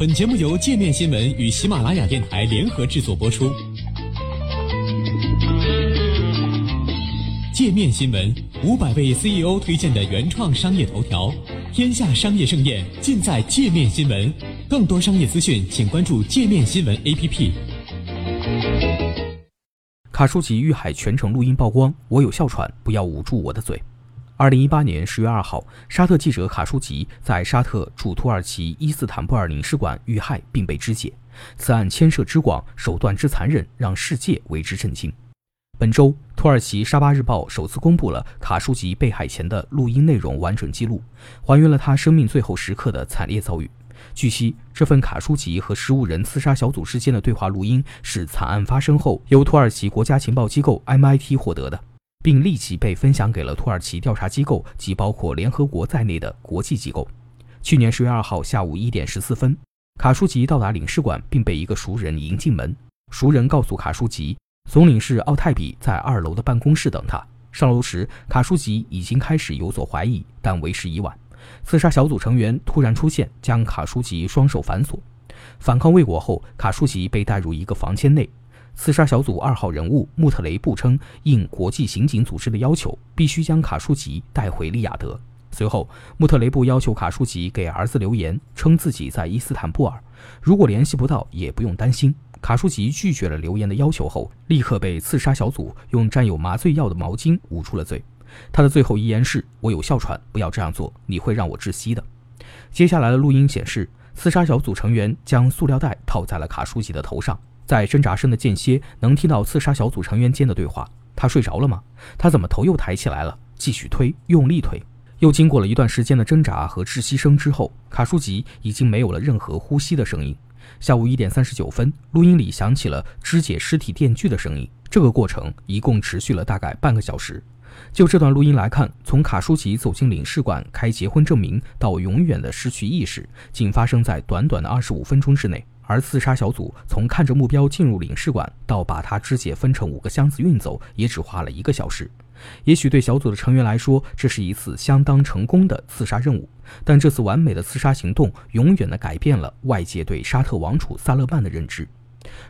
本节目由界面新闻与喜马拉雅电台联合制作播出。界面新闻五百位 CEO 推荐的原创商业头条，天下商业盛宴尽在界面新闻。更多商业资讯，请关注界面新闻 APP。卡舒吉遇害全程录音曝光，我有哮喘，不要捂住我的嘴。二零一八年十月二号，沙特记者卡舒吉在沙特驻土耳其伊斯坦布尔领事馆遇害并被肢解，此案牵涉之广，手段之残忍，让世界为之震惊。本周，土耳其沙巴日报首次公布了卡舒吉被害前的录音内容完整记录，还原了他生命最后时刻的惨烈遭遇。据悉，这份卡舒吉和十五人刺杀小组之间的对话录音是惨案发生后由土耳其国家情报机构 MIT 获得的。并立即被分享给了土耳其调查机构及包括联合国在内的国际机构。去年十月二号下午一点十四分，卡舒吉到达领事馆，并被一个熟人迎进门。熟人告诉卡舒吉，总领事奥泰比在二楼的办公室等他。上楼时，卡舒吉已经开始有所怀疑，但为时已晚。刺杀小组成员突然出现，将卡舒吉双手反锁。反抗未果后，卡舒吉被带入一个房间内。刺杀小组二号人物穆特雷布称，应国际刑警组织的要求，必须将卡舒吉带回利雅得。随后，穆特雷布要求卡舒吉给儿子留言，称自己在伊斯坦布尔，如果联系不到，也不用担心。卡舒吉拒绝了留言的要求后，立刻被刺杀小组用沾有麻醉药的毛巾捂住了嘴。他的最后遗言是：“我有哮喘，不要这样做，你会让我窒息的。”接下来的录音显示，刺杀小组成员将塑料袋套在了卡舒吉的头上。在挣扎声的间歇，能听到刺杀小组成员间的对话。他睡着了吗？他怎么头又抬起来了？继续推，用力推。又经过了一段时间的挣扎和窒息声之后，卡舒吉已经没有了任何呼吸的声音。下午一点三十九分，录音里响起了肢解尸体电锯的声音。这个过程一共持续了大概半个小时。就这段录音来看，从卡舒吉走进领事馆开结婚证明到永远的失去意识，仅发生在短短的二十五分钟之内。而刺杀小组从看着目标进入领事馆到把他肢解分成五个箱子运走，也只花了一个小时。也许对小组的成员来说，这是一次相当成功的刺杀任务。但这次完美的刺杀行动，永远的改变了外界对沙特王储萨勒曼的认知。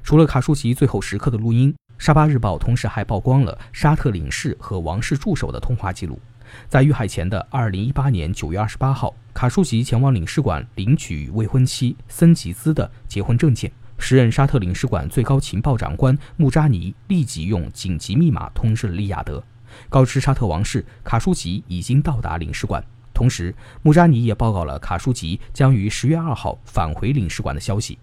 除了卡舒吉最后时刻的录音，沙巴日报同时还曝光了沙特领事和王室助手的通话记录。在遇害前的二零一八年九月二十八号，卡舒吉前往领事馆领取未婚妻森吉兹的结婚证件。时任沙特领事馆最高情报长官穆扎尼立即用紧急密码通知了利雅得，告知沙特王室卡舒吉已经到达领事馆。同时，穆扎尼也报告了卡舒吉将于十月二号返回领事馆的消息。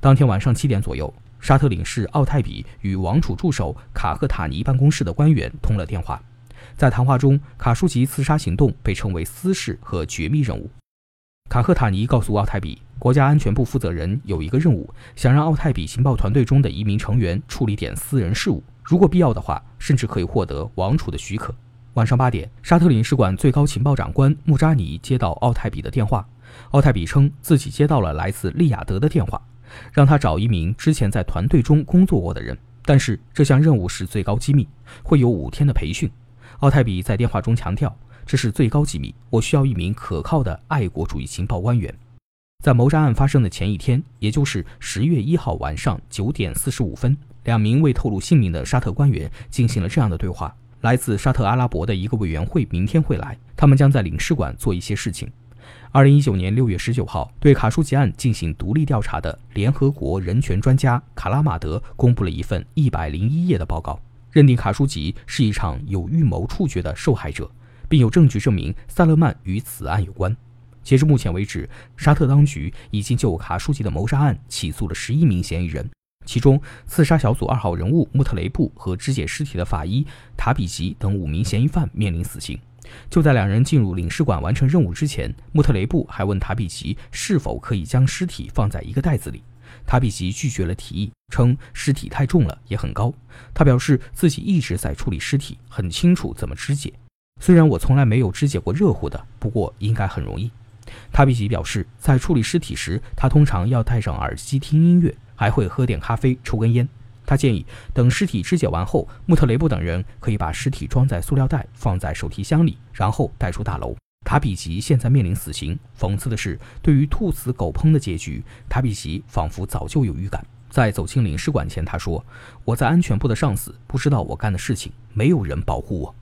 当天晚上七点左右，沙特领事奥泰比与王储助手卡赫塔尼办公室的官员通了电话。在谈话中，卡舒吉刺杀行动被称为私事和绝密任务。卡赫塔尼告诉奥泰比，国家安全部负责人有一个任务，想让奥泰比情报团队中的一名成员处理点私人事务，如果必要的话，甚至可以获得王储的许可。晚上八点，沙特领事馆最高情报长官穆扎尼接到奥泰比的电话，奥泰比称自己接到了来自利雅得的电话，让他找一名之前在团队中工作过的人，但是这项任务是最高机密，会有五天的培训。奥泰比在电话中强调，这是最高机密，我需要一名可靠的爱国主义情报官员。在谋杀案发生的前一天，也就是十月一号晚上九点四十五分，两名未透露姓名的沙特官员进行了这样的对话：来自沙特阿拉伯的一个委员会明天会来，他们将在领事馆做一些事情。二零一九年六月十九号，对卡舒吉案进行独立调查的联合国人权专家卡拉马德公布了一份一百零一页的报告。认定卡舒吉是一场有预谋处决的受害者，并有证据证明萨勒曼与此案有关。截至目前为止，沙特当局已经就卡舒吉的谋杀案起诉了十一名嫌疑人，其中刺杀小组二号人物穆特雷布和肢解尸体的法医塔比吉等五名嫌疑犯面临死刑。就在两人进入领事馆完成任务之前，穆特雷布还问塔比吉是否可以将尸体放在一个袋子里。塔比奇拒绝了提议，称尸体太重了，也很高。他表示自己一直在处理尸体，很清楚怎么肢解。虽然我从来没有肢解过热乎的，不过应该很容易。塔比奇表示，在处理尸体时，他通常要戴上耳机听音乐，还会喝点咖啡，抽根烟。他建议等尸体肢解完后，穆特雷布等人可以把尸体装在塑料袋，放在手提箱里，然后带出大楼。卡比奇现在面临死刑。讽刺的是，对于兔死狗烹的结局，卡比奇仿佛早就有预感。在走进领事馆前，他说：“我在安全部的上司不知道我干的事情，没有人保护我。”